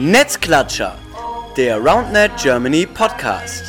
Netzklatscher, der RoundNet Germany Podcast.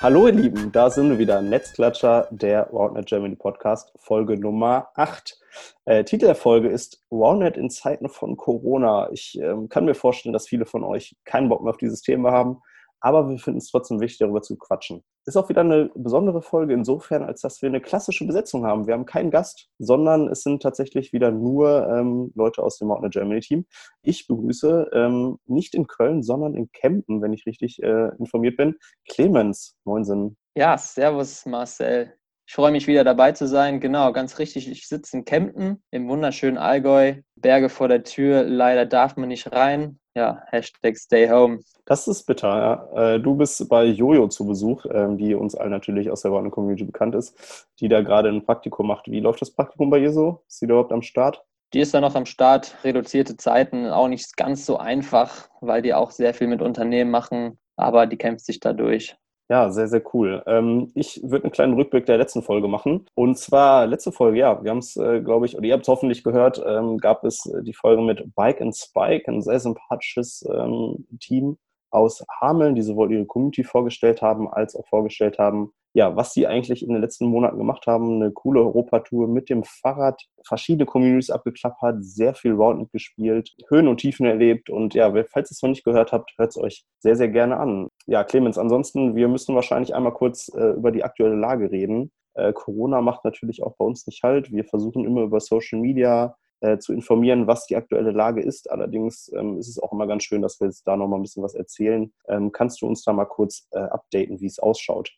Hallo ihr Lieben, da sind wir wieder. Netzklatscher, der RoundNet Germany Podcast, Folge Nummer 8. Äh, Titel der Folge ist RoundNet in Zeiten von Corona. Ich ähm, kann mir vorstellen, dass viele von euch keinen Bock mehr auf dieses Thema haben, aber wir finden es trotzdem wichtig, darüber zu quatschen. Ist auch wieder eine besondere Folge insofern, als dass wir eine klassische Besetzung haben. Wir haben keinen Gast, sondern es sind tatsächlich wieder nur ähm, Leute aus dem Mountain Germany Team. Ich begrüße ähm, nicht in Köln, sondern in Kempen, wenn ich richtig äh, informiert bin, Clemens. Moinsen. Ja, servus Marcel. Ich freue mich wieder dabei zu sein. Genau, ganz richtig. Ich sitze in Kempten im wunderschönen Allgäu. Berge vor der Tür. Leider darf man nicht rein. Ja, Hashtag Stay Home. Das ist bitter. Ja. Äh, du bist bei Jojo zu Besuch, ähm, die uns allen natürlich aus der Warner Community bekannt ist, die da gerade ein Praktikum macht. Wie läuft das Praktikum bei ihr so? Ist sie überhaupt am Start? Die ist da noch am Start. Reduzierte Zeiten, auch nicht ganz so einfach, weil die auch sehr viel mit Unternehmen machen. Aber die kämpft sich da durch. Ja, sehr, sehr cool. Ähm, ich würde einen kleinen Rückblick der letzten Folge machen. Und zwar letzte Folge, ja, wir haben es, äh, glaube ich, oder ihr habt es hoffentlich gehört, ähm, gab es äh, die Folge mit Bike and Spike, ein sehr sympathisches ähm, Team aus Hameln, die sowohl ihre Community vorgestellt haben, als auch vorgestellt haben, ja, was sie eigentlich in den letzten Monaten gemacht haben. Eine coole Europatour mit dem Fahrrad, verschiedene Communities abgeklappert, sehr viel Roundnet gespielt, Höhen und Tiefen erlebt. Und ja, falls ihr es noch nicht gehört habt, hört es euch sehr, sehr gerne an. Ja, Clemens, ansonsten, wir müssen wahrscheinlich einmal kurz äh, über die aktuelle Lage reden. Äh, Corona macht natürlich auch bei uns nicht halt. Wir versuchen immer über Social Media äh, zu informieren, was die aktuelle Lage ist. Allerdings ähm, ist es auch immer ganz schön, dass wir jetzt da noch mal ein bisschen was erzählen. Ähm, kannst du uns da mal kurz äh, updaten, wie es ausschaut?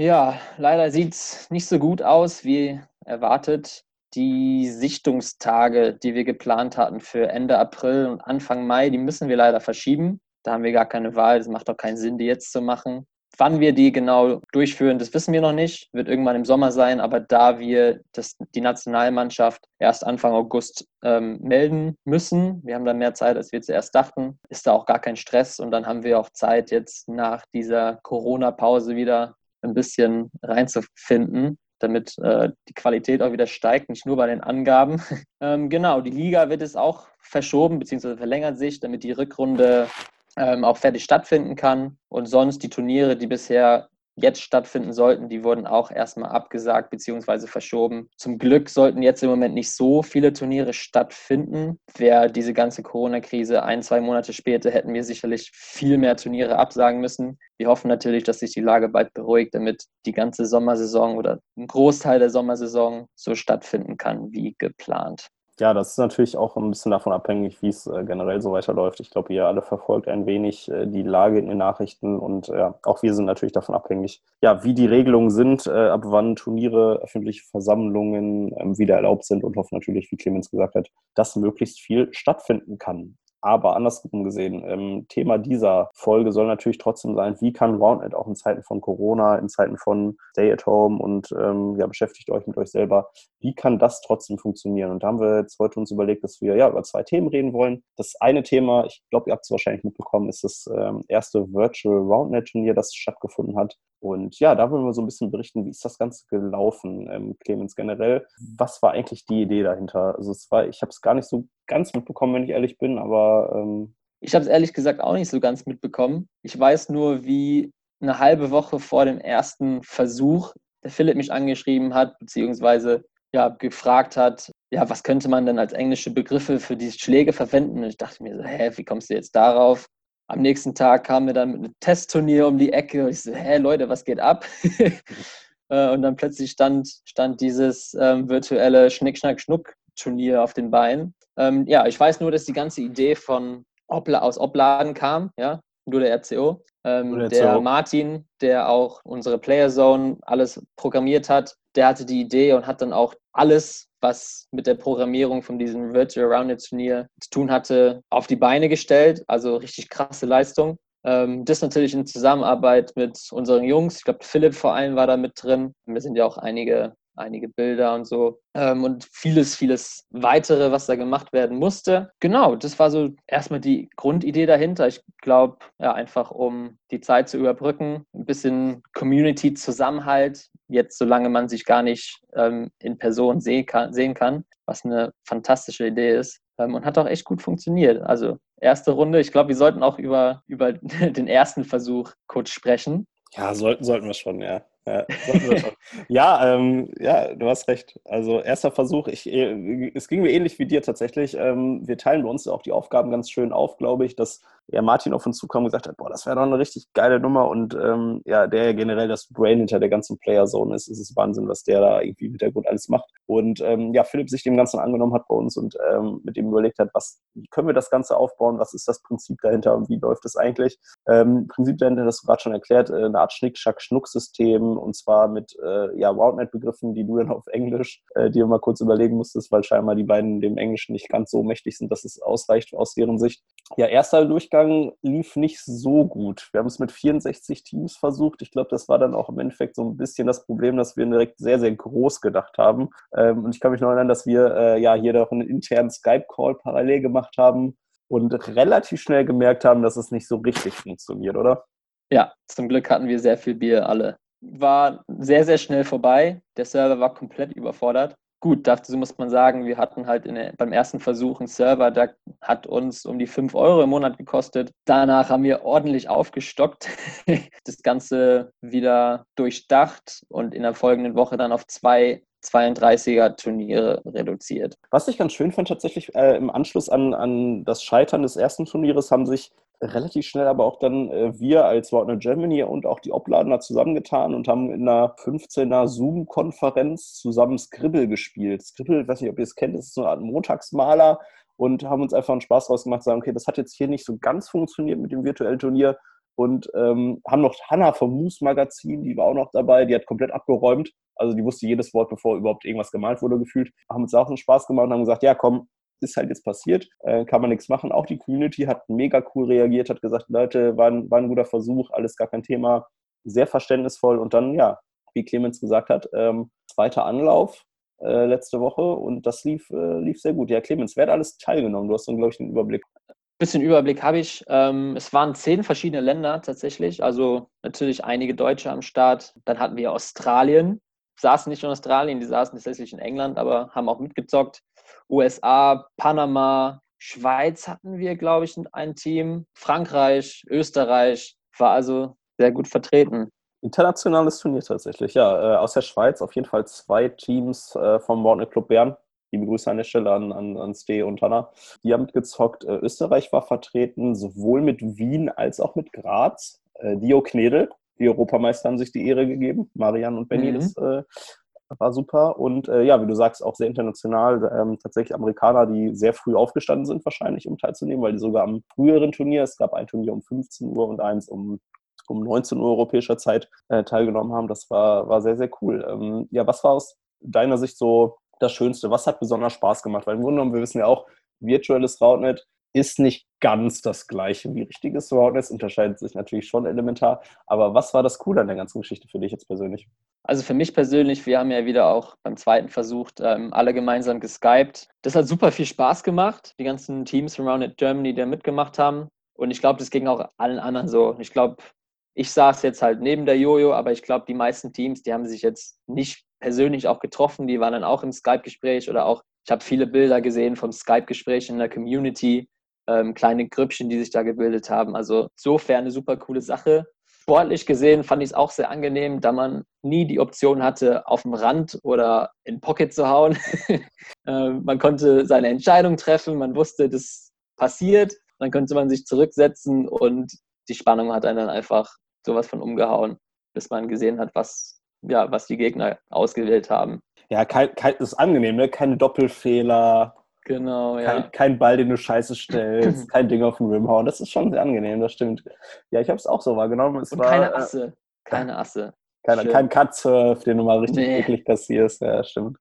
Ja, leider sieht es nicht so gut aus wie erwartet. Die Sichtungstage, die wir geplant hatten für Ende April und Anfang Mai, die müssen wir leider verschieben. Da haben wir gar keine Wahl. Es macht auch keinen Sinn, die jetzt zu machen. Wann wir die genau durchführen, das wissen wir noch nicht. Wird irgendwann im Sommer sein, aber da wir das, die Nationalmannschaft erst Anfang August ähm, melden müssen, wir haben da mehr Zeit, als wir zuerst dachten, ist da auch gar kein Stress und dann haben wir auch Zeit, jetzt nach dieser Corona-Pause wieder ein bisschen reinzufinden, damit äh, die Qualität auch wieder steigt, nicht nur bei den Angaben. ähm, genau, die Liga wird es auch verschoben bzw. verlängert sich, damit die Rückrunde ähm, auch fertig stattfinden kann. Und sonst die Turniere, die bisher jetzt stattfinden sollten, die wurden auch erstmal abgesagt bzw. verschoben. Zum Glück sollten jetzt im Moment nicht so viele Turniere stattfinden. Wäre diese ganze Corona-Krise ein, zwei Monate später, hätten wir sicherlich viel mehr Turniere absagen müssen. Wir hoffen natürlich, dass sich die Lage bald beruhigt, damit die ganze Sommersaison oder ein Großteil der Sommersaison so stattfinden kann wie geplant. Ja, das ist natürlich auch ein bisschen davon abhängig, wie es äh, generell so weiterläuft. Ich glaube, ihr alle verfolgt ein wenig äh, die Lage in den Nachrichten und ja, auch wir sind natürlich davon abhängig, ja, wie die Regelungen sind, äh, ab wann Turniere, öffentliche Versammlungen ähm, wieder erlaubt sind und hoffen natürlich, wie Clemens gesagt hat, dass möglichst viel stattfinden kann. Aber andersrum gesehen, ähm, Thema dieser Folge soll natürlich trotzdem sein, wie kann Roundnet auch in Zeiten von Corona, in Zeiten von Stay at Home und ähm, ja, beschäftigt euch mit euch selber, wie kann das trotzdem funktionieren? Und da haben wir jetzt heute uns überlegt, dass wir ja über zwei Themen reden wollen. Das eine Thema, ich glaube, ihr habt es wahrscheinlich mitbekommen, ist das ähm, erste Virtual Roundnet Turnier, das stattgefunden hat. Und ja, da wollen wir so ein bisschen berichten, wie ist das Ganze gelaufen, ähm, Clemens generell. Was war eigentlich die Idee dahinter? Also es war, ich habe es gar nicht so ganz mitbekommen, wenn ich ehrlich bin, aber ähm ich habe es ehrlich gesagt auch nicht so ganz mitbekommen. Ich weiß nur, wie eine halbe Woche vor dem ersten Versuch der Philipp mich angeschrieben hat, beziehungsweise ja, gefragt hat, ja, was könnte man denn als englische Begriffe für diese Schläge verwenden? Und ich dachte mir so, hä, wie kommst du jetzt darauf? Am nächsten Tag kam mir dann mit einem Testturnier um die Ecke und ich so, hä, Leute, was geht ab? Äh, und dann plötzlich stand, stand dieses ähm, virtuelle Schnick-Schnack-Schnuck-Turnier auf den Beinen. Ähm, ja, ich weiß nur, dass die ganze Idee von Opla aus Opladen kam, ja, nur der RCO. Ähm, der, der Martin, der auch unsere Player Zone alles programmiert hat, der hatte die Idee und hat dann auch alles, was mit der Programmierung von diesem Virtual Rounded Turnier zu tun hatte, auf die Beine gestellt. Also richtig krasse Leistung. Ähm, das natürlich in Zusammenarbeit mit unseren Jungs. Ich glaube, Philipp vor allem war da mit drin. Wir sind ja auch einige einige Bilder und so ähm, und vieles, vieles weitere, was da gemacht werden musste. Genau, das war so erstmal die Grundidee dahinter. Ich glaube, ja, einfach um die Zeit zu überbrücken, ein bisschen Community-Zusammenhalt, jetzt solange man sich gar nicht ähm, in Person sehen kann, sehen kann, was eine fantastische Idee ist. Ähm, und hat auch echt gut funktioniert. Also erste Runde, ich glaube, wir sollten auch über, über den ersten Versuch kurz sprechen. Ja, sollten, sollten wir schon, ja. Ja, ja, ähm, ja, du hast recht. Also erster Versuch, ich, äh, es ging mir ähnlich wie dir tatsächlich. Ähm, wir teilen bei uns auch die Aufgaben ganz schön auf, glaube ich, dass ja, Martin auf uns zukam und gesagt hat, boah, das wäre doch eine richtig geile Nummer und ähm, ja, der ja generell das Brain hinter der ganzen Player-Zone ist, ist es Wahnsinn, was der da irgendwie mit der Gut alles macht. Und ähm, ja, Philipp sich dem Ganzen angenommen hat bei uns und ähm, mit ihm überlegt hat, was, können wir das Ganze aufbauen, was ist das Prinzip dahinter und wie läuft es eigentlich? Ähm, Prinzip dahinter, das du gerade schon erklärt, äh, eine Art Schnick-Schack-Schnuck-System und zwar mit äh, ja, Roundnet-Begriffen, die du dann auf Englisch äh, dir mal kurz überlegen musstest, weil scheinbar die beiden dem Englischen nicht ganz so mächtig sind, dass es ausreicht aus deren Sicht. Ja, erster Durchgang lief nicht so gut. Wir haben es mit 64 Teams versucht. Ich glaube, das war dann auch im Endeffekt so ein bisschen das Problem, dass wir direkt sehr, sehr groß gedacht haben. Ähm, und ich kann mich noch erinnern, dass wir äh, ja hier doch einen internen Skype-Call parallel gemacht haben und relativ schnell gemerkt haben, dass es nicht so richtig funktioniert, oder? Ja, zum Glück hatten wir sehr viel Bier alle war sehr, sehr schnell vorbei. Der Server war komplett überfordert. Gut, dazu muss man sagen, wir hatten halt der, beim ersten Versuch einen Server, der hat uns um die 5 Euro im Monat gekostet. Danach haben wir ordentlich aufgestockt, das Ganze wieder durchdacht und in der folgenden Woche dann auf zwei 32er Turniere reduziert. Was ich ganz schön fand, tatsächlich äh, im Anschluss an, an das Scheitern des ersten Turnieres haben sich relativ schnell aber auch dann äh, wir als Warner Germany und auch die Obladener zusammengetan und haben in einer 15er Zoom-Konferenz zusammen Scribble gespielt. Scribble, ich weiß nicht, ob ihr es kennt, ist so eine Art Montagsmaler und haben uns einfach einen Spaß draus gemacht, sagen, okay, das hat jetzt hier nicht so ganz funktioniert mit dem virtuellen Turnier und ähm, haben noch Hanna vom Moose Magazin, die war auch noch dabei, die hat komplett abgeräumt. Also die wusste jedes Wort, bevor überhaupt irgendwas gemalt wurde, gefühlt. Haben uns auch einen Spaß gemacht und haben gesagt, ja komm, ist halt jetzt passiert, äh, kann man nichts machen. Auch die Community hat mega cool reagiert, hat gesagt, Leute, war ein, war ein guter Versuch, alles gar kein Thema, sehr verständnisvoll. Und dann, ja, wie Clemens gesagt hat, ähm, zweiter Anlauf äh, letzte Woche und das lief, äh, lief sehr gut. Ja, Clemens, wer hat alles teilgenommen? Du hast dann, glaube ich, einen Überblick. Bisschen Überblick habe ich. Ähm, es waren zehn verschiedene Länder tatsächlich, also natürlich einige Deutsche am Start. Dann hatten wir Australien, saßen nicht in Australien, die saßen tatsächlich in England, aber haben auch mitgezockt. USA, Panama, Schweiz hatten wir, glaube ich, ein Team. Frankreich, Österreich war also sehr gut vertreten. Internationales Turnier tatsächlich, ja. Äh, aus der Schweiz auf jeden Fall zwei Teams äh, vom Mortnett Club Bern. Liebe Grüße an der Stelle an, an, an Ste und Hanna. Die haben mitgezockt. Äh, Österreich war vertreten, sowohl mit Wien als auch mit Graz. Dio Knedel, die Europameister haben sich die Ehre gegeben. Marian und Benny, mhm. das äh, war super. Und äh, ja, wie du sagst, auch sehr international. Ähm, tatsächlich Amerikaner, die sehr früh aufgestanden sind, wahrscheinlich, um teilzunehmen, weil die sogar am früheren Turnier, es gab ein Turnier um 15 Uhr und eins um, um 19 Uhr europäischer Zeit äh, teilgenommen haben. Das war, war sehr, sehr cool. Ähm, ja, was war aus deiner Sicht so das Schönste? Was hat besonders Spaß gemacht? Weil im Grunde genommen, wir wissen ja auch, virtuelles Roundnet ist nicht ganz das gleiche wie richtiges Roundnet, unterscheidet sich natürlich schon elementar. Aber was war das Coole an der ganzen Geschichte für dich jetzt persönlich? Also für mich persönlich, wir haben ja wieder auch beim zweiten versucht, ähm, alle gemeinsam geskypt. Das hat super viel Spaß gemacht, die ganzen Teams von Roundnet Germany, die da mitgemacht haben. Und ich glaube, das ging auch allen anderen so. Ich glaube, ich saß jetzt halt neben der Jojo, aber ich glaube, die meisten Teams, die haben sich jetzt nicht persönlich auch getroffen, die waren dann auch im Skype-Gespräch oder auch, ich habe viele Bilder gesehen vom Skype-Gespräch in der Community, ähm, kleine Grüppchen, die sich da gebildet haben. Also insofern eine super coole Sache. Sportlich gesehen fand ich es auch sehr angenehm, da man nie die Option hatte, auf dem Rand oder in Pocket zu hauen. ähm, man konnte seine Entscheidung treffen, man wusste, das passiert. Dann konnte man sich zurücksetzen und die Spannung hat einen dann einfach sowas von umgehauen, bis man gesehen hat, was, ja, was die Gegner ausgewählt haben. Ja, kein, kein, ist angenehm, ne? keine Doppelfehler, Genau, ja. Kein, Ball, den du scheiße stellst, kein Ding auf den Rim hauen. Das ist schon sehr angenehm, das stimmt. Ja, ich habe es auch so wahrgenommen. Es Und war, keine Asse. Keine Asse. Keine, kein Cutsurf, den du mal richtig nee. eklig kassierst. Ja, stimmt.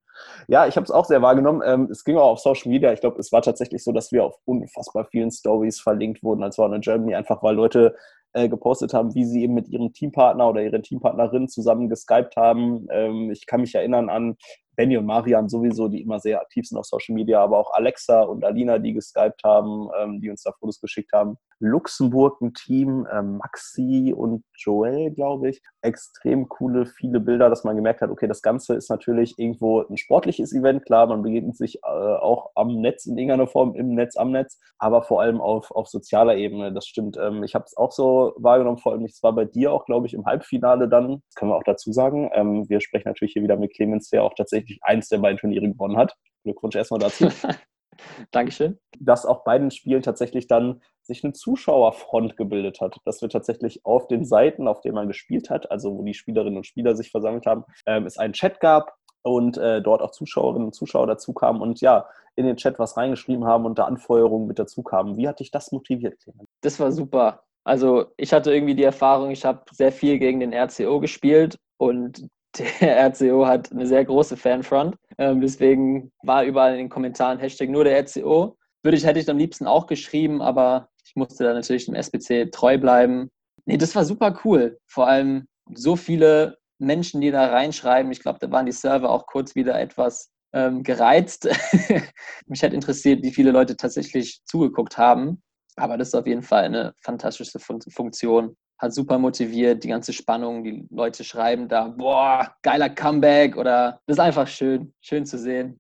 Ja, ich habe es auch sehr wahrgenommen. Ähm, es ging auch auf Social Media. Ich glaube, es war tatsächlich so, dass wir auf unfassbar vielen Stories verlinkt wurden als Warner Germany, einfach weil Leute äh, gepostet haben, wie sie eben mit ihrem Teampartner oder ihrer Teampartnerin zusammen geskypt haben. Ähm, ich kann mich erinnern an Benny und Marian sowieso, die immer sehr aktiv sind auf Social Media, aber auch Alexa und Alina, die geskypt haben, ähm, die uns da Fotos geschickt haben. Luxemburg ein Team, ähm, Maxi und Joel, glaube ich. Extrem coole, viele Bilder, dass man gemerkt hat, okay, das Ganze ist natürlich irgendwo ein sportliches Event. Klar, man begegnet sich äh, auch am Netz in irgendeiner Form, im Netz, am Netz, aber vor allem auf, auf sozialer Ebene. Das stimmt. Ähm, ich habe es auch so wahrgenommen, vor allem, es war bei dir auch, glaube ich, im Halbfinale dann. Das können wir auch dazu sagen. Ähm, wir sprechen natürlich hier wieder mit Clemens, der auch tatsächlich eins der beiden Turniere gewonnen hat. Glückwunsch erstmal dazu. Dankeschön. Dass auch bei den Spielen tatsächlich dann sich eine Zuschauerfront gebildet hat. Dass wir tatsächlich auf den Seiten, auf denen man gespielt hat, also wo die Spielerinnen und Spieler sich versammelt haben, ähm, es einen Chat gab und äh, dort auch Zuschauerinnen und Zuschauer dazu kamen und ja, in den Chat was reingeschrieben haben und da Anfeuerungen mit dazu kamen. Wie hat dich das motiviert, Clemens? Das war super. Also ich hatte irgendwie die Erfahrung, ich habe sehr viel gegen den RCO gespielt und der RCO hat eine sehr große Fanfront. Ähm, deswegen war überall in den Kommentaren Hashtag nur der RCO. Würde ich, hätte ich am liebsten auch geschrieben, aber ich musste da natürlich dem SBC treu bleiben. Nee, das war super cool. Vor allem so viele Menschen, die da reinschreiben. Ich glaube, da waren die Server auch kurz wieder etwas ähm, gereizt. Mich hat interessiert, wie viele Leute tatsächlich zugeguckt haben. Aber das ist auf jeden Fall eine fantastische Funktion hat super motiviert, die ganze Spannung, die Leute schreiben da, boah, geiler Comeback oder das ist einfach schön, schön zu sehen.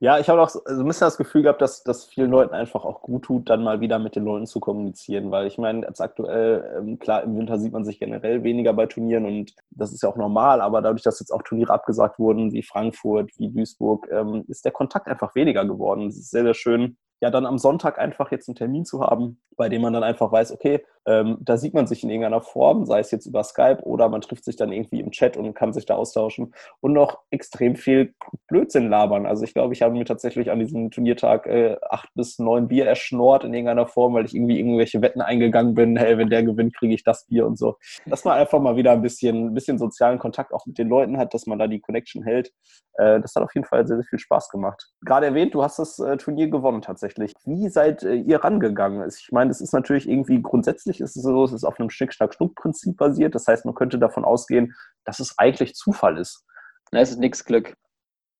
Ja, ich habe auch so ein bisschen das Gefühl gehabt, dass das vielen Leuten einfach auch gut tut, dann mal wieder mit den Leuten zu kommunizieren, weil ich meine, jetzt aktuell, ähm, klar, im Winter sieht man sich generell weniger bei Turnieren und das ist ja auch normal, aber dadurch, dass jetzt auch Turniere abgesagt wurden, wie Frankfurt, wie Duisburg, ähm, ist der Kontakt einfach weniger geworden. Es ist sehr, sehr schön, ja dann am Sonntag einfach jetzt einen Termin zu haben, bei dem man dann einfach weiß, okay, ähm, da sieht man sich in irgendeiner Form, sei es jetzt über Skype oder man trifft sich dann irgendwie im Chat und kann sich da austauschen und noch extrem viel Blödsinn labern. Also ich glaube, ich habe mir tatsächlich an diesem Turniertag äh, acht bis neun Bier erschnort in irgendeiner Form, weil ich irgendwie irgendwelche Wetten eingegangen bin, hey, wenn der gewinnt, kriege ich das Bier und so. Dass man einfach mal wieder ein bisschen, ein bisschen sozialen Kontakt auch mit den Leuten hat, dass man da die Connection hält. Äh, das hat auf jeden Fall sehr, sehr viel Spaß gemacht. Gerade erwähnt, du hast das äh, Turnier gewonnen tatsächlich. Wie seid äh, ihr rangegangen? Ich meine, es ist natürlich irgendwie grundsätzlich ist es so, es ist auf einem Schnick-Schnack-Schnuck-Prinzip basiert. Das heißt, man könnte davon ausgehen, dass es eigentlich Zufall ist. Na, es ist nichts Glück.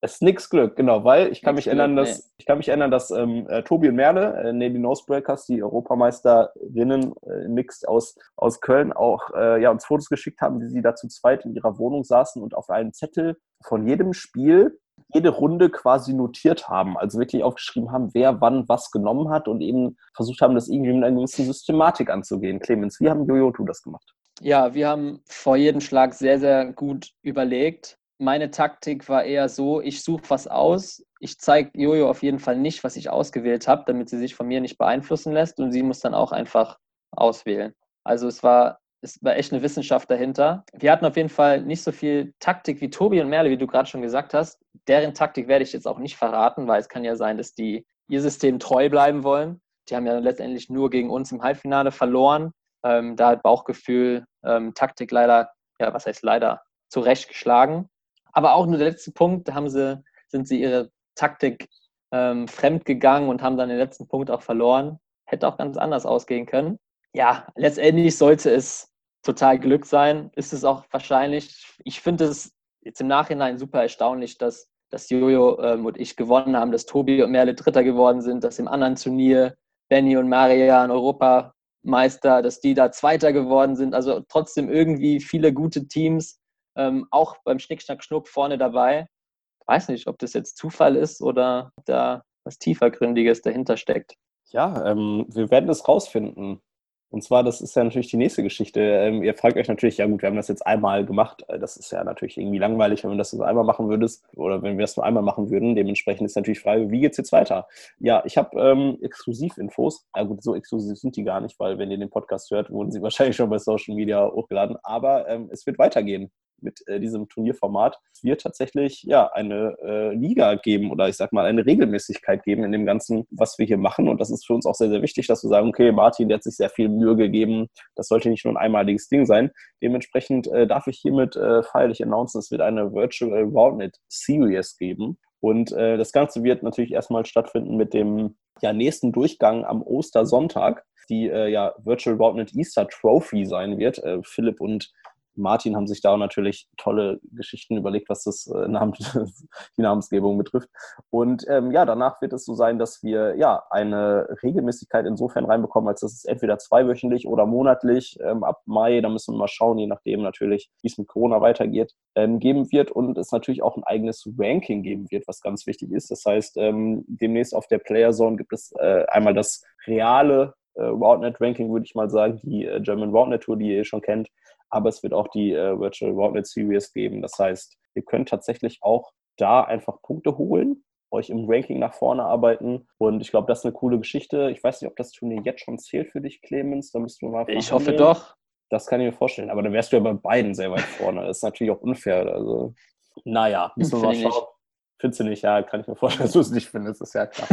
Es ist nix Glück, genau, weil ich kann nix mich Glück, erinnern, dass nee. ich kann mich erinnern, dass ähm, äh, Tobi und Merle, äh, Navy Nosebreakers, die Europameisterinnen äh, Mixed aus, aus Köln, auch äh, ja, uns Fotos geschickt haben, wie sie da zu zweit in ihrer Wohnung saßen und auf einem Zettel von jedem Spiel jede Runde quasi notiert haben, also wirklich aufgeschrieben haben, wer wann was genommen hat und eben versucht haben, das irgendwie mit einer gewissen Systematik anzugehen. Clemens, wie haben Jojo tu das gemacht? Ja, wir haben vor jedem Schlag sehr, sehr gut überlegt. Meine Taktik war eher so, ich suche was aus, ich zeige Jojo auf jeden Fall nicht, was ich ausgewählt habe, damit sie sich von mir nicht beeinflussen lässt und sie muss dann auch einfach auswählen. Also es war es war echt eine Wissenschaft dahinter. Wir hatten auf jeden Fall nicht so viel Taktik wie Tobi und Merle, wie du gerade schon gesagt hast. Deren Taktik werde ich jetzt auch nicht verraten, weil es kann ja sein, dass die ihr System treu bleiben wollen. Die haben ja letztendlich nur gegen uns im Halbfinale verloren. Ähm, da hat Bauchgefühl, ähm, Taktik leider, ja, was heißt leider, zurecht geschlagen. Aber auch nur der letzte Punkt, da haben sie, sind sie ihre Taktik ähm, fremd gegangen und haben dann den letzten Punkt auch verloren. Hätte auch ganz anders ausgehen können. Ja, letztendlich sollte es total Glück sein. Ist es auch wahrscheinlich. Ich finde es jetzt im Nachhinein super erstaunlich, dass, dass Jojo ähm, und ich gewonnen haben, dass Tobi und Merle Dritter geworden sind, dass im anderen Turnier Benny und Marian Europameister, dass die da Zweiter geworden sind. Also trotzdem irgendwie viele gute Teams, ähm, auch beim Schnick, Schnack, Schnuck vorne dabei. Ich weiß nicht, ob das jetzt Zufall ist oder da was tiefergründiges dahinter steckt. Ja, ähm, wir werden es rausfinden. Und zwar, das ist ja natürlich die nächste Geschichte. Ähm, ihr fragt euch natürlich, ja gut, wir haben das jetzt einmal gemacht. Äh, das ist ja natürlich irgendwie langweilig, wenn du das nur einmal machen würdest oder wenn wir das nur einmal machen würden. Dementsprechend ist natürlich die Frage, wie geht es jetzt weiter? Ja, ich habe ähm, Exklusivinfos. Ja gut, so exklusiv sind die gar nicht, weil wenn ihr den Podcast hört, wurden sie wahrscheinlich schon bei Social Media hochgeladen. Aber ähm, es wird weitergehen mit äh, diesem Turnierformat. Es wird tatsächlich ja eine äh, Liga geben oder ich sag mal eine Regelmäßigkeit geben in dem Ganzen, was wir hier machen. Und das ist für uns auch sehr, sehr wichtig, dass wir sagen, okay, Martin, der hat sich sehr viel Mühe gegeben. Das sollte nicht nur ein einmaliges Ding sein. Dementsprechend äh, darf ich hiermit äh, feierlich announcen, es wird eine Virtual Roundnet Series geben. Und äh, das Ganze wird natürlich erstmal stattfinden mit dem ja, nächsten Durchgang am Ostersonntag. die äh, ja Virtual Roundnet Easter Trophy sein wird. Äh, Philipp und Martin haben sich da natürlich tolle Geschichten überlegt, was das äh, Namen, die Namensgebung betrifft. Und ähm, ja, danach wird es so sein, dass wir ja eine Regelmäßigkeit insofern reinbekommen, als dass es entweder zweiwöchentlich oder monatlich ähm, ab Mai, da müssen wir mal schauen, je nachdem natürlich, wie es mit Corona weitergeht, ähm, geben wird und es natürlich auch ein eigenes Ranking geben wird, was ganz wichtig ist. Das heißt, ähm, demnächst auf der Player Zone gibt es äh, einmal das reale äh, Roundnet-Ranking, würde ich mal sagen, die äh, German Roundnet Tour, die ihr schon kennt, aber es wird auch die äh, Virtual Roundnet Series geben. Das heißt, ihr könnt tatsächlich auch da einfach Punkte holen, euch im Ranking nach vorne arbeiten. Und ich glaube, das ist eine coole Geschichte. Ich weiß nicht, ob das Turnier jetzt schon zählt für dich, Clemens. Da müsst du mal Ich hoffe doch. Das kann ich mir vorstellen. Aber dann wärst du ja bei beiden sehr weit vorne. Das ist natürlich auch unfair. Also, naja, müssen wir mal schauen. Findest du nicht? Ja, kann ich mir vorstellen, dass du es nicht findest, ist ja klar.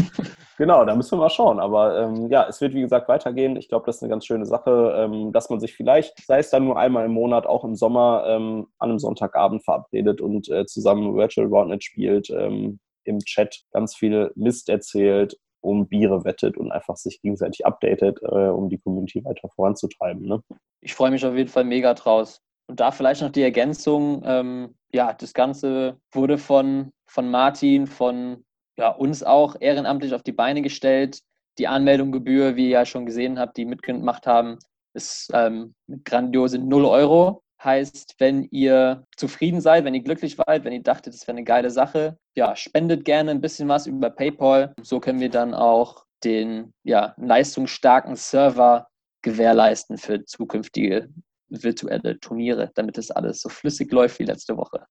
genau, da müssen wir mal schauen. Aber ähm, ja, es wird wie gesagt weitergehen. Ich glaube, das ist eine ganz schöne Sache, ähm, dass man sich vielleicht, sei es dann nur einmal im Monat, auch im Sommer ähm, an einem Sonntagabend verabredet und äh, zusammen Virtual Roundnet spielt, ähm, im Chat ganz viel Mist erzählt, um Biere wettet und einfach sich gegenseitig updatet, äh, um die Community weiter voranzutreiben. Ne? Ich freue mich auf jeden Fall mega draus. Und da vielleicht noch die Ergänzung, ähm, ja, das Ganze wurde von, von Martin, von ja, uns auch ehrenamtlich auf die Beine gestellt. Die Anmeldungsgebühr, wie ihr ja schon gesehen habt, die mitgemacht haben, ist ähm, grandiose 0 Euro. Heißt, wenn ihr zufrieden seid, wenn ihr glücklich seid, wenn ihr dachtet, das wäre eine geile Sache, ja, spendet gerne ein bisschen was über PayPal. So können wir dann auch den ja, leistungsstarken Server gewährleisten für zukünftige virtuelle Turniere, damit das alles so flüssig läuft wie letzte Woche.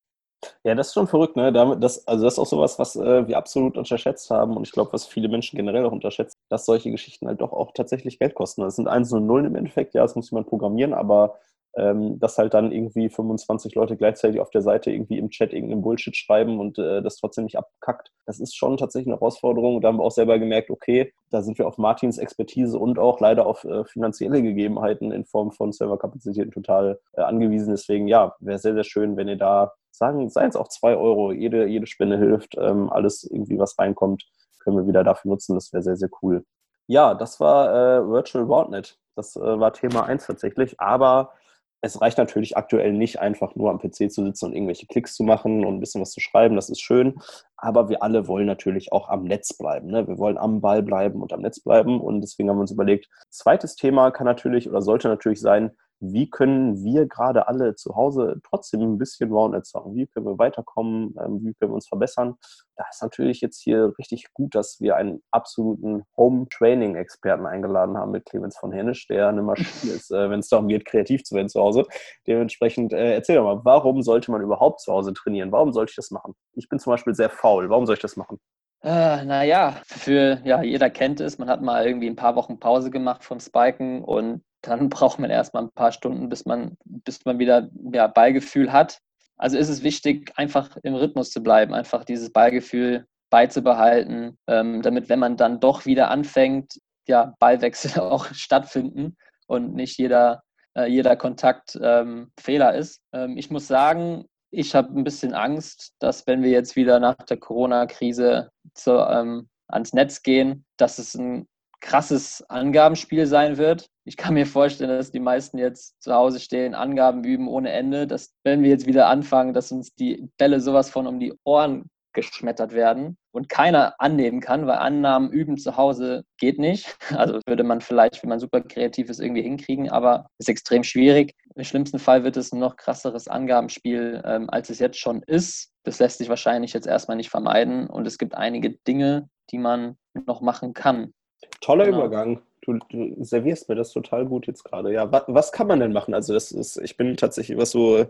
Ja, das ist schon verrückt, ne? Das, also das ist auch sowas, was äh, wir absolut unterschätzt haben und ich glaube, was viele Menschen generell auch unterschätzen, dass solche Geschichten halt doch auch tatsächlich Geld kosten. Das sind Eins und Nullen im Endeffekt, ja, das muss man programmieren, aber ähm, dass halt dann irgendwie 25 Leute gleichzeitig auf der Seite irgendwie im Chat irgendeinen Bullshit schreiben und äh, das trotzdem nicht abkackt. Das ist schon tatsächlich eine Herausforderung. Und da haben wir auch selber gemerkt, okay, da sind wir auf Martins Expertise und auch leider auf äh, finanzielle Gegebenheiten in Form von Serverkapazitäten total äh, angewiesen. Deswegen, ja, wäre sehr, sehr schön, wenn ihr da sagen, seien es auch zwei Euro, jede, jede Spende hilft, ähm, alles irgendwie, was reinkommt, können wir wieder dafür nutzen. Das wäre sehr, sehr cool. Ja, das war äh, Virtual Roundnet. Das äh, war Thema 1 tatsächlich. Aber es reicht natürlich aktuell nicht einfach nur am PC zu sitzen und irgendwelche Klicks zu machen und ein bisschen was zu schreiben, das ist schön. Aber wir alle wollen natürlich auch am Netz bleiben. Ne? Wir wollen am Ball bleiben und am Netz bleiben. Und deswegen haben wir uns überlegt, zweites Thema kann natürlich oder sollte natürlich sein, wie können wir gerade alle zu Hause trotzdem ein bisschen Roundnet zocken? Wie können wir weiterkommen? Ähm, wie können wir uns verbessern? Da ist natürlich jetzt hier richtig gut, dass wir einen absoluten Home-Training-Experten eingeladen haben mit Clemens von Hennisch, der eine Maschine ist, äh, wenn es darum geht, kreativ zu werden zu Hause. Dementsprechend, äh, erzähl doch mal, warum sollte man überhaupt zu Hause trainieren? Warum sollte ich das machen? Ich bin zum Beispiel sehr faul. Warum soll ich das machen? Äh, naja, für, ja, jeder kennt es, man hat mal irgendwie ein paar Wochen Pause gemacht vom Spiken und dann braucht man erstmal ein paar Stunden, bis man, bis man wieder ja, Ballgefühl hat. Also ist es wichtig, einfach im Rhythmus zu bleiben, einfach dieses Ballgefühl beizubehalten, ähm, damit, wenn man dann doch wieder anfängt, ja, Ballwechsel auch stattfinden und nicht jeder, äh, jeder Kontakt ähm, Fehler ist. Ähm, ich muss sagen, ich habe ein bisschen Angst, dass wenn wir jetzt wieder nach der Corona-Krise ähm, ans Netz gehen, dass es ein krasses Angabenspiel sein wird. Ich kann mir vorstellen, dass die meisten jetzt zu Hause stehen, Angaben üben ohne Ende, dass wenn wir jetzt wieder anfangen, dass uns die Bälle sowas von um die Ohren geschmettert werden und keiner annehmen kann, weil Annahmen üben zu Hause geht nicht. Also würde man vielleicht, wenn man super kreativ ist, irgendwie hinkriegen, aber ist extrem schwierig. Im schlimmsten Fall wird es ein noch krasseres Angabenspiel, ähm, als es jetzt schon ist. Das lässt sich wahrscheinlich jetzt erstmal nicht vermeiden und es gibt einige Dinge, die man noch machen kann. Toller genau. Übergang. Du, du, servierst mir das total gut jetzt gerade. Ja, was, was, kann man denn machen? Also das ist, ich bin tatsächlich, was so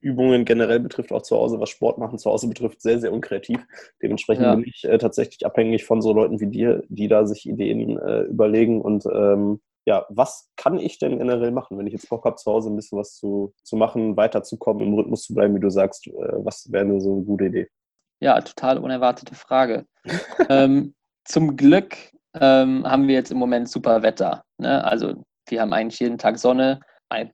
Übungen generell betrifft, auch zu Hause, was Sport machen zu Hause betrifft, sehr, sehr unkreativ. Dementsprechend ja. bin ich äh, tatsächlich abhängig von so Leuten wie dir, die da sich Ideen äh, überlegen. Und ähm, ja, was kann ich denn generell machen, wenn ich jetzt Bock habe, zu Hause ein bisschen was zu, zu machen, weiterzukommen, im Rhythmus zu bleiben, wie du sagst? Äh, was wäre eine so eine gute Idee? Ja, total unerwartete Frage. ähm, zum Glück ähm, haben wir jetzt im Moment super Wetter. Ne? Also wir haben eigentlich jeden Tag Sonne,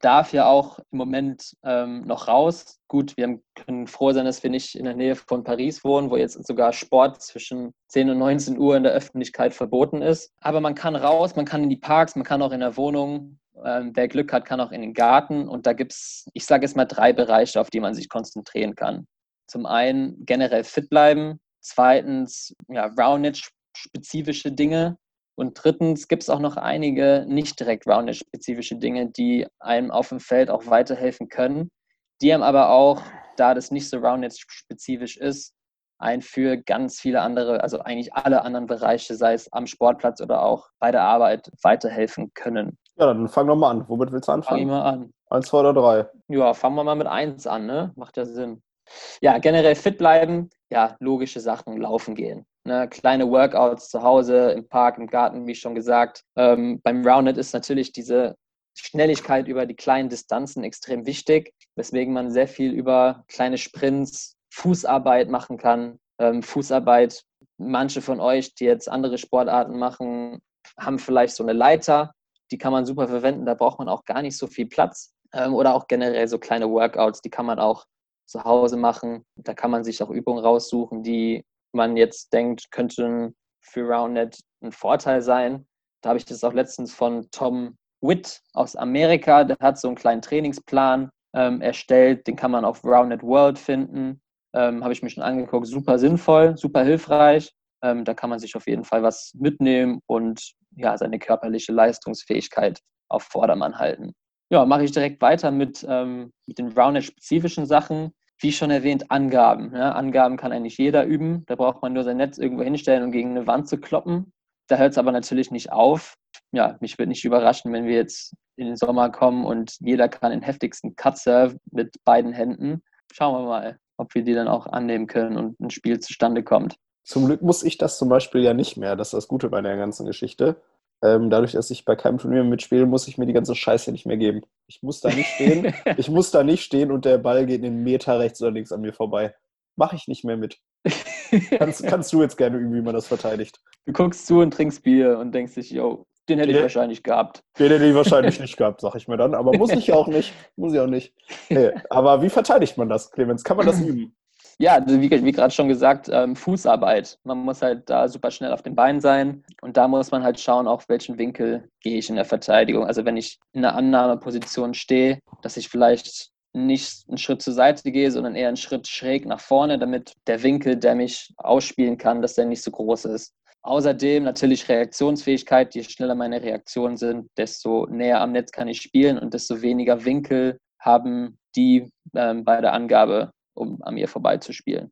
darf ja auch im Moment ähm, noch raus. Gut, wir können froh sein, dass wir nicht in der Nähe von Paris wohnen, wo jetzt sogar Sport zwischen 10 und 19 Uhr in der Öffentlichkeit verboten ist. Aber man kann raus, man kann in die Parks, man kann auch in der Wohnung. Ähm, wer Glück hat, kann auch in den Garten. Und da gibt es, ich sage jetzt mal, drei Bereiche, auf die man sich konzentrieren kann. Zum einen generell fit bleiben, zweitens ja, Roundnet-spezifische Dinge und drittens gibt es auch noch einige nicht direkt Roundnet-spezifische Dinge, die einem auf dem Feld auch weiterhelfen können, die einem aber auch, da das nicht so Roundnet-spezifisch ist, ein für ganz viele andere, also eigentlich alle anderen Bereiche, sei es am Sportplatz oder auch bei der Arbeit, weiterhelfen können. Ja, dann fang doch mal an. Womit willst du anfangen? Fang ich mal an. Eins, zwei oder drei? Ja, fangen wir mal mit eins an, ne? Macht ja Sinn. Ja, generell fit bleiben, ja, logische Sachen, laufen gehen. Ne? Kleine Workouts zu Hause, im Park, im Garten, wie schon gesagt. Ähm, beim Roundnet ist natürlich diese Schnelligkeit über die kleinen Distanzen extrem wichtig, weswegen man sehr viel über kleine Sprints, Fußarbeit machen kann. Ähm, Fußarbeit, manche von euch, die jetzt andere Sportarten machen, haben vielleicht so eine Leiter, die kann man super verwenden, da braucht man auch gar nicht so viel Platz. Ähm, oder auch generell so kleine Workouts, die kann man auch zu Hause machen. Da kann man sich auch Übungen raussuchen, die man jetzt denkt, könnten für RoundNet ein Vorteil sein. Da habe ich das auch letztens von Tom Witt aus Amerika, der hat so einen kleinen Trainingsplan ähm, erstellt, den kann man auf RoundNet World finden. Ähm, habe ich mir schon angeguckt, super sinnvoll, super hilfreich. Ähm, da kann man sich auf jeden Fall was mitnehmen und ja, seine körperliche Leistungsfähigkeit auf Vordermann halten. Ja, mache ich direkt weiter mit, ähm, mit den Roundnet-spezifischen Sachen wie schon erwähnt, Angaben. Ja, Angaben kann eigentlich jeder üben. Da braucht man nur sein Netz irgendwo hinstellen und gegen eine Wand zu kloppen. Da hört es aber natürlich nicht auf. Ja, mich würde nicht überraschen, wenn wir jetzt in den Sommer kommen und jeder kann den heftigsten Cut-Serve mit beiden Händen. Schauen wir mal, ob wir die dann auch annehmen können und ein Spiel zustande kommt. Zum Glück muss ich das zum Beispiel ja nicht mehr. Das ist das Gute bei der ganzen Geschichte. Ähm, dadurch, dass ich bei keinem Turnier mitspiele, muss ich mir die ganze Scheiße nicht mehr geben. Ich muss da nicht stehen. ich muss da nicht stehen und der Ball geht einen Meter rechts oder links an mir vorbei. Mache ich nicht mehr mit. kannst, kannst du jetzt gerne üben, wie man das verteidigt. Du guckst zu und trinkst Bier und denkst dich, yo, den hätte ich wahrscheinlich gehabt. Den hätte ich wahrscheinlich nicht gehabt, sag ich mir dann. Aber muss ich auch nicht. Muss ich auch nicht. Nee. Aber wie verteidigt man das, Clemens? Kann man das üben? Ja, also wie, wie gerade schon gesagt, ähm, Fußarbeit. Man muss halt da super schnell auf den Beinen sein und da muss man halt schauen, auf welchen Winkel gehe ich in der Verteidigung. Also wenn ich in einer Annahmeposition stehe, dass ich vielleicht nicht einen Schritt zur Seite gehe, sondern eher einen Schritt schräg nach vorne, damit der Winkel, der mich ausspielen kann, dass der nicht so groß ist. Außerdem natürlich Reaktionsfähigkeit. Je schneller meine Reaktionen sind, desto näher am Netz kann ich spielen und desto weniger Winkel haben die ähm, bei der Angabe um an mir vorbeizuspielen.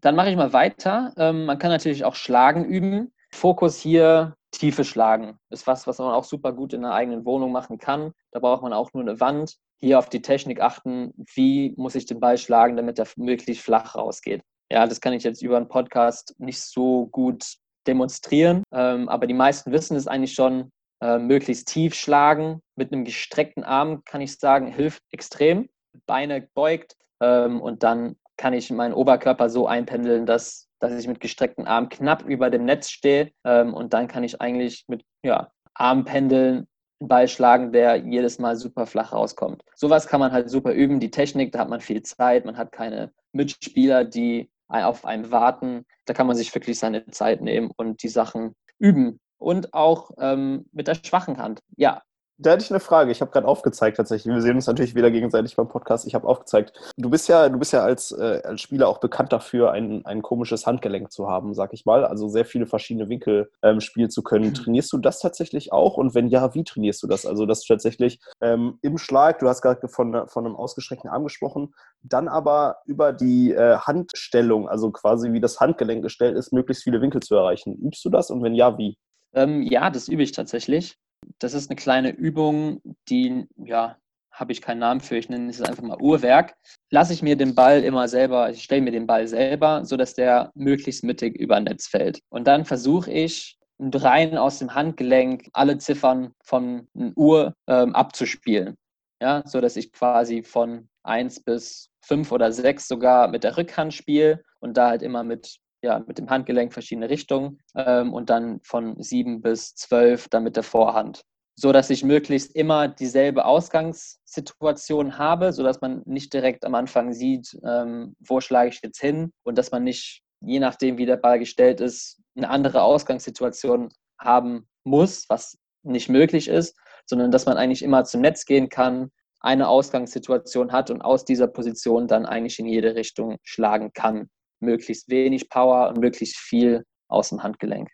Dann mache ich mal weiter. Ähm, man kann natürlich auch Schlagen üben. Fokus hier, tiefe Schlagen. Ist was, was man auch super gut in einer eigenen Wohnung machen kann. Da braucht man auch nur eine Wand. Hier auf die Technik achten, wie muss ich den Ball schlagen, damit er möglichst flach rausgeht. Ja, das kann ich jetzt über einen Podcast nicht so gut demonstrieren, ähm, aber die meisten wissen es eigentlich schon. Äh, möglichst tief schlagen mit einem gestreckten Arm, kann ich sagen, hilft extrem. Beine beugt, ähm, und dann kann ich meinen Oberkörper so einpendeln, dass, dass ich mit gestreckten Armen knapp über dem Netz stehe. Ähm, und dann kann ich eigentlich mit ja, Armpendeln einen Ball schlagen, der jedes Mal super flach rauskommt. Sowas kann man halt super üben. Die Technik, da hat man viel Zeit, man hat keine Mitspieler, die auf einem warten. Da kann man sich wirklich seine Zeit nehmen und die Sachen üben. Und auch ähm, mit der schwachen Hand. Ja, da hätte ich eine Frage. Ich habe gerade aufgezeigt tatsächlich. Wir sehen uns natürlich wieder gegenseitig beim Podcast. Ich habe aufgezeigt. Du bist ja, du bist ja als, äh, als Spieler auch bekannt dafür, ein, ein komisches Handgelenk zu haben, sag ich mal. Also sehr viele verschiedene Winkel ähm, spielen zu können. Mhm. Trainierst du das tatsächlich auch? Und wenn ja, wie trainierst du das? Also das tatsächlich ähm, im Schlag, du hast gerade von, von einem ausgestreckten Arm gesprochen, dann aber über die äh, Handstellung, also quasi wie das Handgelenk gestellt ist, möglichst viele Winkel zu erreichen. Übst du das? Und wenn ja, wie? Ähm, ja, das übe ich tatsächlich. Das ist eine kleine Übung, die, ja, habe ich keinen Namen für, ich nenne es einfach mal Uhrwerk. Lasse ich mir den Ball immer selber, ich stelle mir den Ball selber, sodass der möglichst mittig über Netz fällt. Und dann versuche ich, rein aus dem Handgelenk alle Ziffern von einer Uhr ähm, abzuspielen. Ja, so dass ich quasi von 1 bis 5 oder 6 sogar mit der Rückhand spiele und da halt immer mit ja, mit dem Handgelenk verschiedene Richtungen ähm, und dann von sieben bis zwölf dann mit der Vorhand. so dass ich möglichst immer dieselbe Ausgangssituation habe, so dass man nicht direkt am Anfang sieht, ähm, wo schlage ich jetzt hin und dass man nicht, je nachdem, wie der Ball gestellt ist, eine andere Ausgangssituation haben muss, was nicht möglich ist, sondern dass man eigentlich immer zum Netz gehen kann, eine Ausgangssituation hat und aus dieser Position dann eigentlich in jede Richtung schlagen kann. Möglichst wenig Power und möglichst viel aus dem Handgelenk.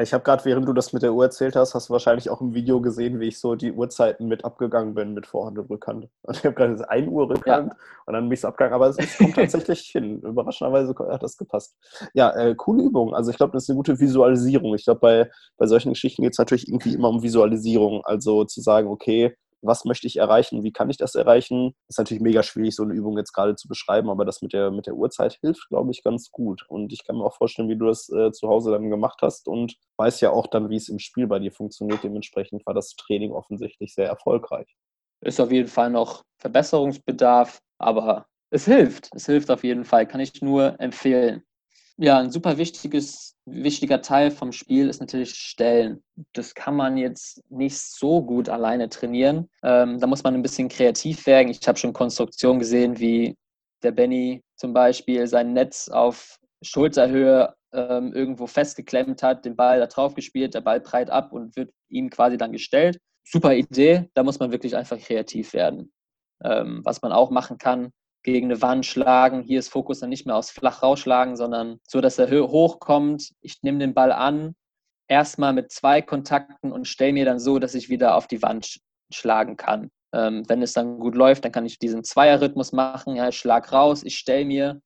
Ich habe gerade, während du das mit der Uhr erzählt hast, hast du wahrscheinlich auch im Video gesehen, wie ich so die Uhrzeiten mit abgegangen bin mit Vorhand und Rückhand. Und ich habe gerade 1 Uhr Rückhand ja. und dann bin ich es abgegangen. Aber es, es kommt tatsächlich hin. Überraschenderweise hat das gepasst. Ja, äh, coole Übung. Also ich glaube, das ist eine gute Visualisierung. Ich glaube, bei, bei solchen Geschichten geht es natürlich irgendwie immer um Visualisierung. Also zu sagen, okay, was möchte ich erreichen, wie kann ich das erreichen. Ist natürlich mega schwierig, so eine Übung jetzt gerade zu beschreiben, aber das mit der, mit der Uhrzeit hilft, glaube ich, ganz gut. Und ich kann mir auch vorstellen, wie du das äh, zu Hause dann gemacht hast und weiß ja auch dann, wie es im Spiel bei dir funktioniert. Dementsprechend war das Training offensichtlich sehr erfolgreich. Ist auf jeden Fall noch Verbesserungsbedarf, aber es hilft. Es hilft auf jeden Fall. Kann ich nur empfehlen. Ja, ein super wichtiges, wichtiger Teil vom Spiel ist natürlich Stellen. Das kann man jetzt nicht so gut alleine trainieren. Ähm, da muss man ein bisschen kreativ werden. Ich habe schon Konstruktionen gesehen, wie der Benny zum Beispiel sein Netz auf Schulterhöhe ähm, irgendwo festgeklemmt hat, den Ball da drauf gespielt, der Ball breit ab und wird ihm quasi dann gestellt. Super Idee, da muss man wirklich einfach kreativ werden. Ähm, was man auch machen kann, gegen eine Wand schlagen. Hier ist Fokus dann nicht mehr aus flach rausschlagen, sondern so, dass er hochkommt. Ich nehme den Ball an, erstmal mit zwei Kontakten und stelle mir dann so, dass ich wieder auf die Wand schlagen kann. Ähm, wenn es dann gut läuft, dann kann ich diesen Zweierrhythmus machen. Ja, ich schlag raus, ich stelle mir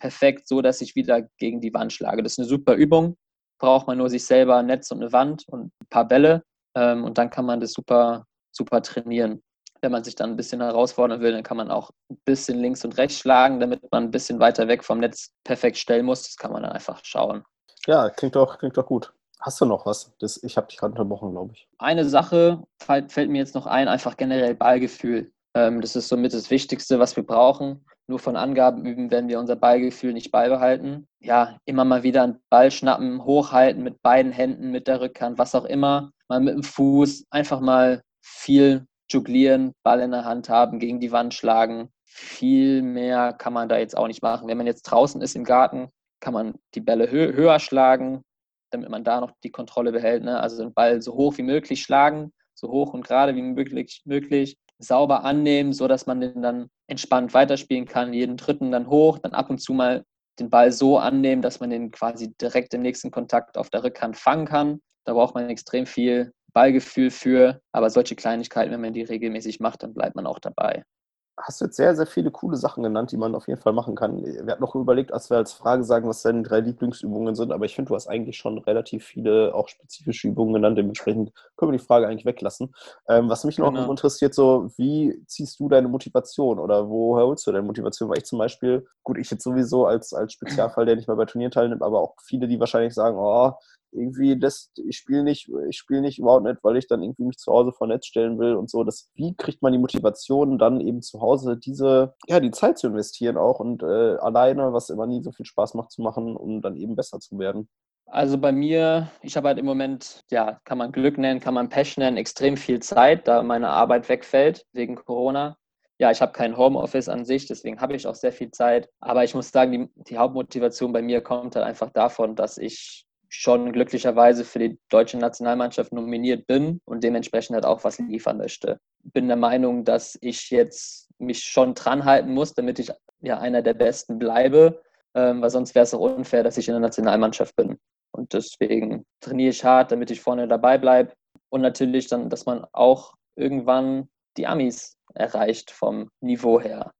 perfekt so, dass ich wieder gegen die Wand schlage. Das ist eine super Übung. Braucht man nur sich selber ein Netz und eine Wand und ein paar Bälle. Ähm, und dann kann man das super, super trainieren wenn man sich dann ein bisschen herausfordern will, dann kann man auch ein bisschen links und rechts schlagen, damit man ein bisschen weiter weg vom Netz perfekt stellen muss. Das kann man dann einfach schauen. Ja, klingt doch, klingt doch gut. Hast du noch was? Das, ich habe dich gerade unterbrochen, glaube ich. Eine Sache fällt, mir jetzt noch ein, einfach generell Ballgefühl. Ähm, das ist somit das Wichtigste, was wir brauchen. Nur von Angaben üben werden wir unser Ballgefühl nicht beibehalten. Ja, immer mal wieder einen Ball schnappen, hochhalten mit beiden Händen, mit der Rückhand, was auch immer. Mal mit dem Fuß, einfach mal viel jonglieren, Ball in der Hand haben, gegen die Wand schlagen. Viel mehr kann man da jetzt auch nicht machen. Wenn man jetzt draußen ist im Garten, kann man die Bälle hö höher schlagen, damit man da noch die Kontrolle behält. Ne? Also den Ball so hoch wie möglich schlagen, so hoch und gerade wie möglich, möglich sauber annehmen, sodass man den dann entspannt weiterspielen kann. Jeden dritten dann hoch, dann ab und zu mal den Ball so annehmen, dass man den quasi direkt im nächsten Kontakt auf der Rückhand fangen kann. Da braucht man extrem viel Ballgefühl für. Aber solche Kleinigkeiten, wenn man die regelmäßig macht, dann bleibt man auch dabei. Hast du jetzt sehr, sehr viele coole Sachen genannt, die man auf jeden Fall machen kann. Wir hatten noch überlegt, als wir als Frage sagen, was deine drei Lieblingsübungen sind, aber ich finde, du hast eigentlich schon relativ viele auch spezifische Übungen genannt. Dementsprechend können wir die Frage eigentlich weglassen. Ähm, was mich noch genau. interessiert, so, wie ziehst du deine Motivation oder woher holst du deine Motivation? Weil ich zum Beispiel, gut, ich jetzt sowieso als, als Spezialfall, der nicht mehr bei Turnieren teilnimmt, aber auch viele, die wahrscheinlich sagen, oh, irgendwie das, ich spiele nicht, ich spiele nicht überhaupt nicht, weil ich dann irgendwie mich zu Hause vor Netz stellen will und so. Das, wie kriegt man die Motivation, dann eben zu Hause diese, ja, die Zeit zu investieren auch und äh, alleine, was immer nie so viel Spaß macht zu machen, um dann eben besser zu werden? Also bei mir, ich habe halt im Moment, ja, kann man Glück nennen, kann man Pech nennen, extrem viel Zeit, da meine Arbeit wegfällt wegen Corona. Ja, ich habe kein Homeoffice an sich, deswegen habe ich auch sehr viel Zeit. Aber ich muss sagen, die, die Hauptmotivation bei mir kommt halt einfach davon, dass ich schon glücklicherweise für die deutsche Nationalmannschaft nominiert bin und dementsprechend halt auch was liefern möchte. Bin der Meinung, dass ich jetzt mich schon dran halten muss, damit ich ja einer der Besten bleibe, ähm, weil sonst wäre es auch unfair, dass ich in der Nationalmannschaft bin. Und deswegen trainiere ich hart, damit ich vorne dabei bleibe. Und natürlich dann, dass man auch irgendwann die Amis erreicht vom Niveau her.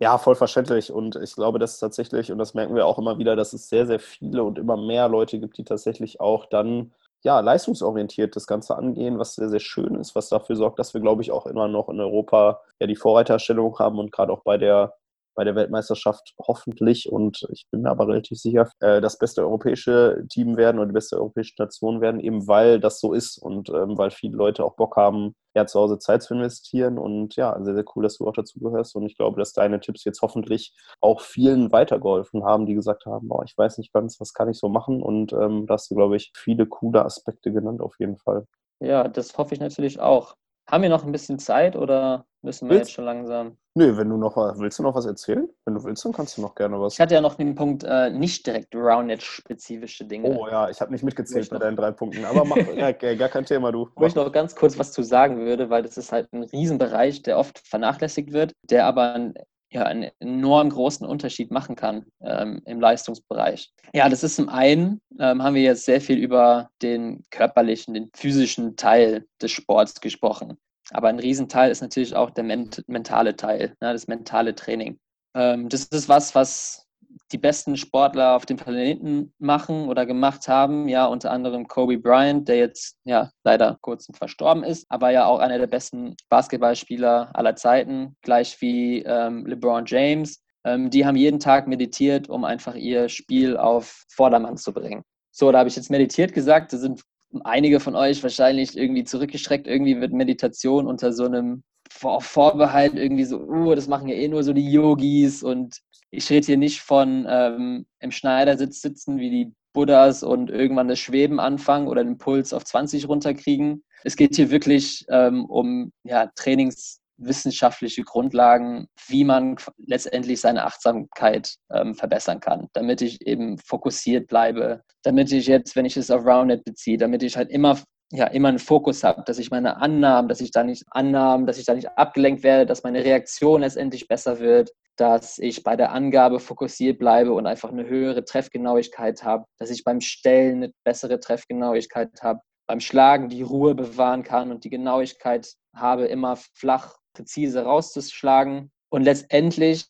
Ja, voll verständlich. Und ich glaube, dass tatsächlich, und das merken wir auch immer wieder, dass es sehr, sehr viele und immer mehr Leute gibt, die tatsächlich auch dann ja, leistungsorientiert das Ganze angehen, was sehr, sehr schön ist, was dafür sorgt, dass wir, glaube ich, auch immer noch in Europa ja die Vorreiterstellung haben und gerade auch bei der bei der Weltmeisterschaft hoffentlich und ich bin mir aber relativ sicher, äh, das beste europäische Team werden oder die beste europäische Nation werden, eben weil das so ist und ähm, weil viele Leute auch Bock haben, ja, zu Hause Zeit zu investieren und ja, sehr, sehr cool, dass du auch dazu gehörst und ich glaube, dass deine Tipps jetzt hoffentlich auch vielen weitergeholfen haben, die gesagt haben, boah, ich weiß nicht ganz, was kann ich so machen und ähm, da hast du, glaube ich, viele coole Aspekte genannt auf jeden Fall. Ja, das hoffe ich natürlich auch. Haben wir noch ein bisschen Zeit oder müssen wir Willst- jetzt schon langsam? Nö, wenn du noch was, willst du noch was erzählen? Wenn du willst, dann kannst du noch gerne was. Ich hatte ja noch den Punkt, äh, nicht direkt Roundnet-spezifische Dinge. Oh ja, ich habe nicht mitgezählt bei deinen drei Punkten, aber mach, ja, gar kein Thema, du. Wo ich noch ganz kurz was zu sagen würde, weil das ist halt ein Riesenbereich, der oft vernachlässigt wird, der aber einen, ja, einen enorm großen Unterschied machen kann ähm, im Leistungsbereich. Ja, das ist zum einen, ähm, haben wir jetzt sehr viel über den körperlichen, den physischen Teil des Sports gesprochen. Aber ein Riesenteil ist natürlich auch der ment mentale Teil, ne, das mentale Training. Ähm, das ist was, was die besten Sportler auf dem Planeten machen oder gemacht haben. Ja, unter anderem Kobe Bryant, der jetzt ja leider kurz verstorben ist, aber ja auch einer der besten Basketballspieler aller Zeiten, gleich wie ähm, LeBron James. Ähm, die haben jeden Tag meditiert, um einfach ihr Spiel auf Vordermann zu bringen. So, da habe ich jetzt meditiert gesagt. Da sind einige von euch wahrscheinlich irgendwie zurückgeschreckt. Irgendwie wird Meditation unter so einem Vor Vorbehalt irgendwie so, uh, das machen ja eh nur so die Yogis und ich rede hier nicht von ähm, im Schneidersitz sitzen wie die Buddhas und irgendwann das Schweben anfangen oder den Puls auf 20 runterkriegen. Es geht hier wirklich ähm, um ja, trainingswissenschaftliche Grundlagen, wie man letztendlich seine Achtsamkeit ähm, verbessern kann, damit ich eben fokussiert bleibe, damit ich jetzt, wenn ich es auf Roundnet beziehe, damit ich halt immer ja, immer einen Fokus habe, dass ich meine Annahmen, dass ich da nicht Annahmen, dass ich da nicht abgelenkt werde, dass meine Reaktion letztendlich besser wird, dass ich bei der Angabe fokussiert bleibe und einfach eine höhere Treffgenauigkeit habe, dass ich beim Stellen eine bessere Treffgenauigkeit habe, beim Schlagen die Ruhe bewahren kann und die Genauigkeit habe, immer flach, präzise rauszuschlagen. Und letztendlich,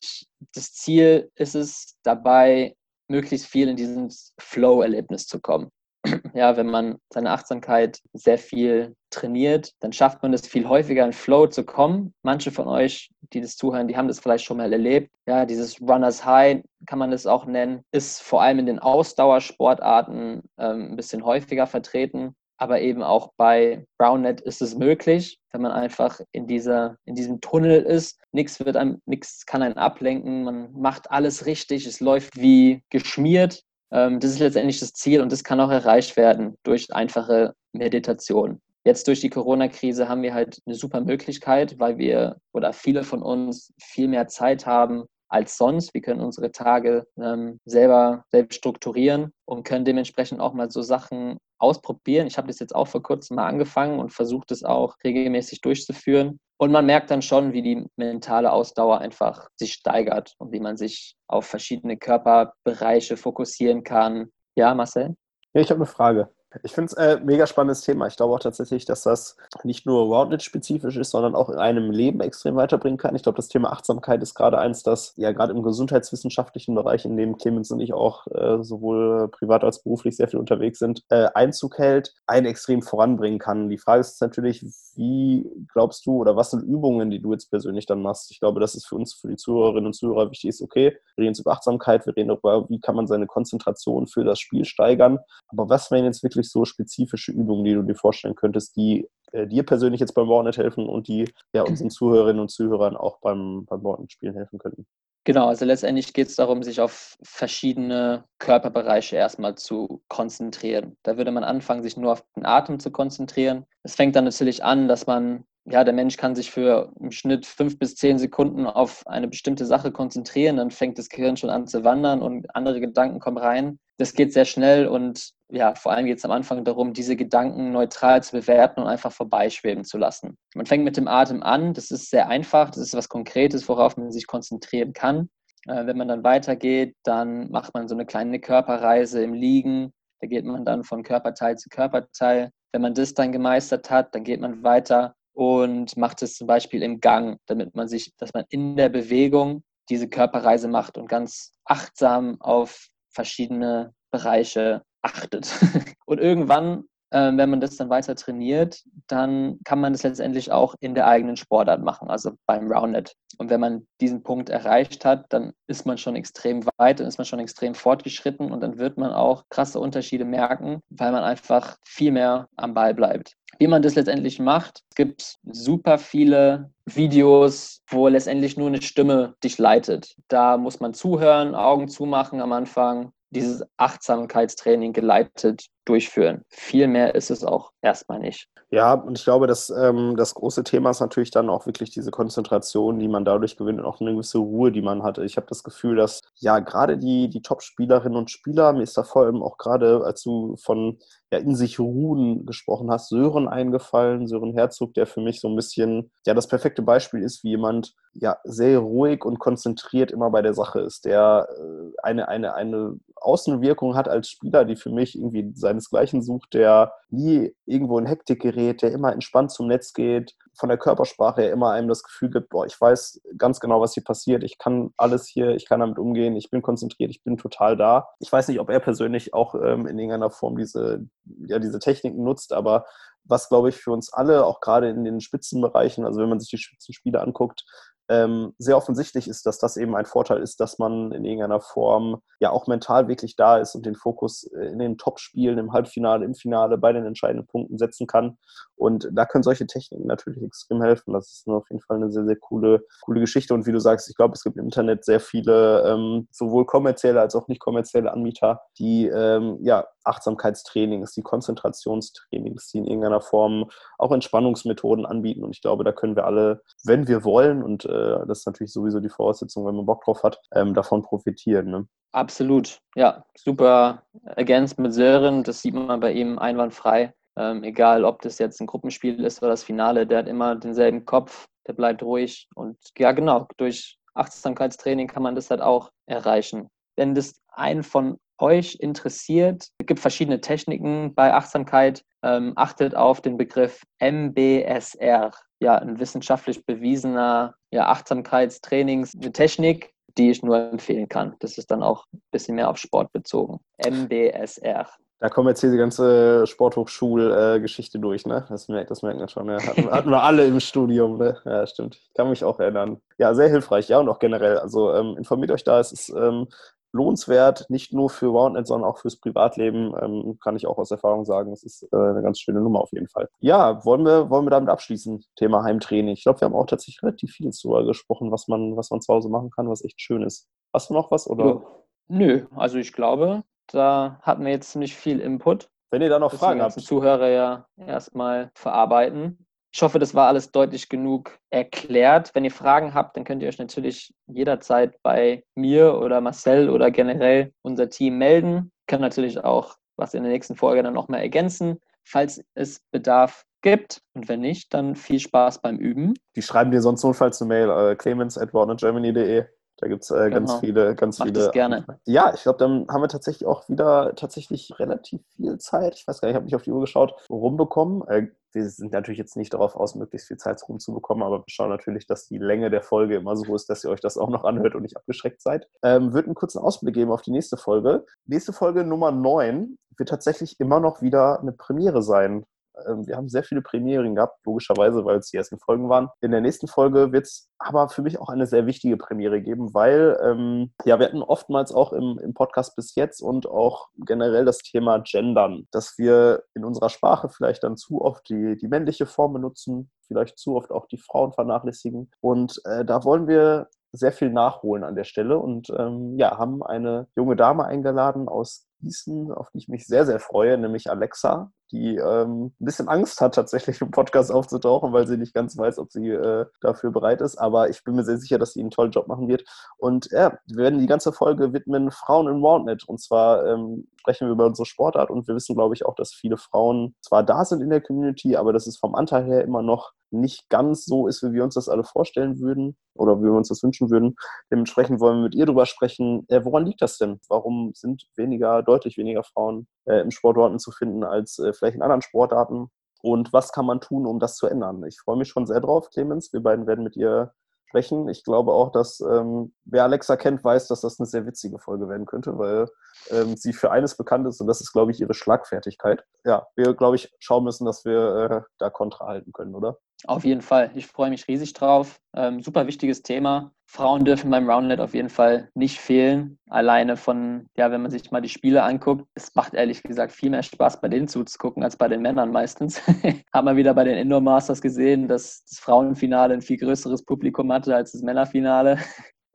das Ziel ist es dabei, möglichst viel in dieses Flow-Erlebnis zu kommen ja, wenn man seine Achtsamkeit sehr viel trainiert, dann schafft man es viel häufiger in Flow zu kommen. Manche von euch, die das zuhören, die haben das vielleicht schon mal erlebt. Ja, dieses Runners High kann man das auch nennen, ist vor allem in den Ausdauersportarten ähm, ein bisschen häufiger vertreten. Aber eben auch bei Brownnet ist es möglich, wenn man einfach in, dieser, in diesem Tunnel ist. Nichts wird einem, nichts kann einen ablenken. Man macht alles richtig. Es läuft wie geschmiert. Ähm, das ist letztendlich das Ziel und das kann auch erreicht werden durch einfache Meditation. Jetzt durch die Corona-Krise haben wir halt eine super Möglichkeit, weil wir oder viele von uns viel mehr Zeit haben als sonst. Wir können unsere Tage ähm, selber selbst strukturieren und können dementsprechend auch mal so Sachen ausprobieren. Ich habe das jetzt auch vor kurzem mal angefangen und versucht es auch regelmäßig durchzuführen. Und man merkt dann schon, wie die mentale Ausdauer einfach sich steigert und wie man sich auf verschiedene Körperbereiche fokussieren kann. Ja, Marcel? Ja, ich habe eine Frage. Ich finde es äh, mega spannendes Thema. Ich glaube auch tatsächlich, dass das nicht nur Roundnet-spezifisch ist, sondern auch in einem Leben extrem weiterbringen kann. Ich glaube, das Thema Achtsamkeit ist gerade eins, das ja gerade im gesundheitswissenschaftlichen Bereich, in dem Clemens und ich auch äh, sowohl privat als beruflich sehr viel unterwegs sind, äh, Einzug hält, einen extrem voranbringen kann. Die Frage ist natürlich, wie glaubst du oder was sind Übungen, die du jetzt persönlich dann machst? Ich glaube, das ist für uns, für die Zuhörerinnen und Zuhörer wichtig ist, okay, wir reden jetzt über Achtsamkeit, wir reden darüber, wie kann man seine Konzentration für das Spiel steigern. Aber was wären jetzt wirklich so spezifische Übungen, die du dir vorstellen könntest, die äh, dir persönlich jetzt beim Warnet helfen und die ja unseren Zuhörerinnen und Zuhörern auch beim, beim Warnet-Spielen helfen könnten? Genau, also letztendlich geht es darum, sich auf verschiedene Körperbereiche erstmal zu konzentrieren. Da würde man anfangen, sich nur auf den Atem zu konzentrieren. Es fängt dann natürlich an, dass man, ja, der Mensch kann sich für im Schnitt fünf bis zehn Sekunden auf eine bestimmte Sache konzentrieren, dann fängt das Gehirn schon an zu wandern und andere Gedanken kommen rein. Das geht sehr schnell und ja, vor allem geht es am Anfang darum, diese Gedanken neutral zu bewerten und einfach vorbeischweben zu lassen. Man fängt mit dem Atem an, das ist sehr einfach, das ist was Konkretes, worauf man sich konzentrieren kann. Äh, wenn man dann weitergeht, dann macht man so eine kleine Körperreise im Liegen. Da geht man dann von Körperteil zu Körperteil. Wenn man das dann gemeistert hat, dann geht man weiter und macht es zum Beispiel im Gang, damit man sich, dass man in der Bewegung diese Körperreise macht und ganz achtsam auf verschiedene Bereiche achtet. Und irgendwann, äh, wenn man das dann weiter trainiert, dann kann man das letztendlich auch in der eigenen Sportart machen, also beim Roundnet. Und wenn man diesen Punkt erreicht hat, dann ist man schon extrem weit, dann ist man schon extrem fortgeschritten und dann wird man auch krasse Unterschiede merken, weil man einfach viel mehr am Ball bleibt. Wie man das letztendlich macht, es gibt super viele Videos, wo letztendlich nur eine Stimme dich leitet. Da muss man zuhören, Augen zumachen am Anfang, dieses Achtsamkeitstraining geleitet durchführen. Viel mehr ist es auch erstmal nicht. Ja, und ich glaube, dass ähm, das große Thema ist natürlich dann auch wirklich diese Konzentration, die man dadurch gewinnt und auch eine gewisse Ruhe, die man hatte. Ich habe das Gefühl, dass ja gerade die, die Top-Spielerinnen und Spieler, mir ist da vor allem auch gerade, als du von ja, in sich ruhen gesprochen hast, Sören eingefallen, Sören Herzog, der für mich so ein bisschen ja das perfekte Beispiel ist, wie jemand ja sehr ruhig und konzentriert immer bei der Sache ist, der äh, eine, eine, eine Außenwirkung hat als Spieler, die für mich irgendwie seinesgleichen sucht, der nie irgendwo in Hektik gerät, der immer entspannt zum Netz geht, von der Körpersprache her immer einem das Gefühl gibt, boah, ich weiß ganz genau, was hier passiert, ich kann alles hier, ich kann damit umgehen, ich bin konzentriert, ich bin total da. Ich weiß nicht, ob er persönlich auch ähm, in irgendeiner Form diese, ja, diese Techniken nutzt, aber was, glaube ich, für uns alle, auch gerade in den Spitzenbereichen, also wenn man sich die Spitzenspiele anguckt, ähm, sehr offensichtlich ist, dass das eben ein Vorteil ist, dass man in irgendeiner Form ja auch mental wirklich da ist und den Fokus äh, in den Top-Spielen, im Halbfinale, im Finale, bei den entscheidenden Punkten setzen kann. Und da können solche Techniken natürlich extrem helfen. Das ist auf jeden Fall eine sehr, sehr coole, coole Geschichte. Und wie du sagst, ich glaube, es gibt im Internet sehr viele, ähm, sowohl kommerzielle als auch nicht kommerzielle Anbieter, die ähm, ja Achtsamkeitstrainings, die Konzentrationstrainings, die in irgendeiner Form auch Entspannungsmethoden anbieten. Und ich glaube, da können wir alle, wenn wir wollen, und äh, das ist natürlich sowieso die Voraussetzung, wenn man Bock drauf hat, ähm, davon profitieren. Ne? Absolut, ja, super ergänzt mit Sören, das sieht man bei ihm einwandfrei. Ähm, egal, ob das jetzt ein Gruppenspiel ist oder das Finale, der hat immer denselben Kopf, der bleibt ruhig. Und ja, genau, durch Achtsamkeitstraining kann man das halt auch erreichen. Wenn das einen von euch interessiert, es gibt verschiedene Techniken bei Achtsamkeit. Ähm, achtet auf den Begriff MBSR. Ja, ein wissenschaftlich bewiesener ja, Achtsamkeitstrainings, eine Technik, die ich nur empfehlen kann. Das ist dann auch ein bisschen mehr auf Sport bezogen. MBSR. Da kommen jetzt hier die ganze Sporthochschulgeschichte durch, ne? Das merkt, das merkt man schon. Ne? Hatten, hatten, wir alle im Studium, ne? Ja, stimmt. Ich kann mich auch erinnern. Ja, sehr hilfreich, ja, und auch generell. Also ähm, informiert euch da, es ist ähm, lohnenswert, nicht nur für Roundnet, sondern auch fürs Privatleben, ähm, kann ich auch aus Erfahrung sagen. Es ist äh, eine ganz schöne Nummer auf jeden Fall. Ja, wollen wir, wollen wir damit abschließen, Thema Heimtraining. Ich glaube, wir haben auch tatsächlich relativ viel darüber gesprochen, was man, was man zu Hause machen kann, was echt schön ist. Hast du noch was? Oder? Nö, also ich glaube, da hatten wir jetzt ziemlich viel Input. Wenn ihr da noch Fragen habt. Die Zuhörer ja erstmal verarbeiten. Ich hoffe, das war alles deutlich genug erklärt. Wenn ihr Fragen habt, dann könnt ihr euch natürlich jederzeit bei mir oder Marcel oder generell unser Team melden. Ich kann natürlich auch was in der nächsten Folge dann nochmal ergänzen, falls es Bedarf gibt. Und wenn nicht, dann viel Spaß beim Üben. Die schreiben dir sonst notfalls eine Mail, äh, clemens at germany.de. Da gibt es äh, genau. ganz viele, ganz Mach viele. Das gerne. Ja, ich glaube, dann haben wir tatsächlich auch wieder tatsächlich relativ viel Zeit. Ich weiß gar nicht, ich habe nicht auf die Uhr geschaut, rumbekommen. Äh, wir sind natürlich jetzt nicht darauf aus, möglichst viel Zeit rumzubekommen, aber wir schauen natürlich, dass die Länge der Folge immer so ist, dass ihr euch das auch noch anhört und nicht abgeschreckt seid. Ähm, wird einen kurzen Ausblick geben auf die nächste Folge. Nächste Folge Nummer 9 wird tatsächlich immer noch wieder eine Premiere sein. Ähm, wir haben sehr viele Premieren gehabt, logischerweise, weil es die ersten Folgen waren. In der nächsten Folge wird es aber für mich auch eine sehr wichtige Premiere geben, weil ähm, ja, wir hatten oftmals auch im, im Podcast bis jetzt und auch generell das Thema Gendern, dass wir in unserer Sprache vielleicht dann zu oft die, die männliche Form benutzen, vielleicht zu oft auch die Frauen vernachlässigen. Und äh, da wollen wir sehr viel nachholen an der Stelle und ähm, ja, haben eine junge Dame eingeladen aus Gießen, auf die ich mich sehr, sehr freue, nämlich Alexa die ähm, ein bisschen Angst hat, tatsächlich im Podcast aufzutauchen, weil sie nicht ganz weiß, ob sie äh, dafür bereit ist. Aber ich bin mir sehr sicher, dass sie einen tollen Job machen wird. Und ja, wir werden die ganze Folge widmen Frauen in Roundnet. Und zwar ähm, sprechen wir über unsere Sportart und wir wissen, glaube ich, auch, dass viele Frauen zwar da sind in der Community, aber dass es vom Anteil her immer noch nicht ganz so ist, wie wir uns das alle vorstellen würden oder wie wir uns das wünschen würden. Dementsprechend wollen wir mit ihr darüber sprechen, äh, woran liegt das denn? Warum sind weniger, deutlich weniger Frauen äh, im Sportorten zu finden als äh, vielleicht in anderen Sportarten? Und was kann man tun, um das zu ändern? Ich freue mich schon sehr drauf, Clemens. Wir beiden werden mit ihr sprechen. Ich glaube auch, dass ähm, wer Alexa kennt, weiß, dass das eine sehr witzige Folge werden könnte, weil ähm, sie für eines bekannt ist und das ist, glaube ich, ihre Schlagfertigkeit. Ja, wir, glaube ich, schauen müssen, dass wir äh, da Kontra halten können, oder? Auf jeden Fall. Ich freue mich riesig drauf. Ähm, super wichtiges Thema. Frauen dürfen beim Roundnet auf jeden Fall nicht fehlen. Alleine von, ja, wenn man sich mal die Spiele anguckt, es macht ehrlich gesagt viel mehr Spaß, bei denen zuzugucken, als bei den Männern meistens. Haben wir wieder bei den Indoor Masters gesehen, dass das Frauenfinale ein viel größeres Publikum hatte als das Männerfinale.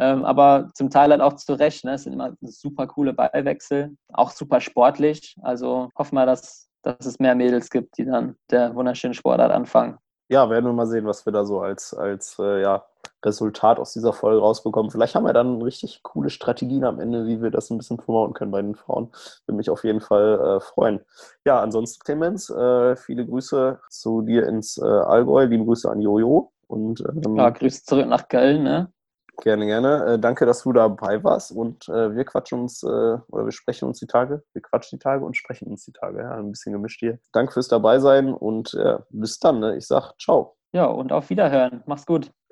Ähm, aber zum Teil halt auch zu Recht. Ne? Es sind immer super coole Ballwechsel, auch super sportlich. Also hoffen wir, dass, dass es mehr Mädels gibt, die dann der wunderschönen Sportart anfangen. Ja, werden wir mal sehen, was wir da so als, als äh, ja, Resultat aus dieser Folge rausbekommen. Vielleicht haben wir dann richtig coole Strategien am Ende, wie wir das ein bisschen promoten können bei den Frauen. Würde mich auf jeden Fall äh, freuen. Ja, ansonsten, Clemens, äh, viele Grüße zu dir ins äh, Allgäu. Liebe Grüße an Jojo. Und, ähm, ja, Grüße zurück nach Köln. Ne? Gerne, gerne. Äh, danke, dass du dabei warst und äh, wir quatschen uns äh, oder wir sprechen uns die Tage. Wir quatschen die Tage und sprechen uns die Tage. Ja, ein bisschen gemischt hier. Danke fürs Dabeisein und bis dann. Ne? Ich sag ciao. Ja, und auf Wiederhören. Mach's gut.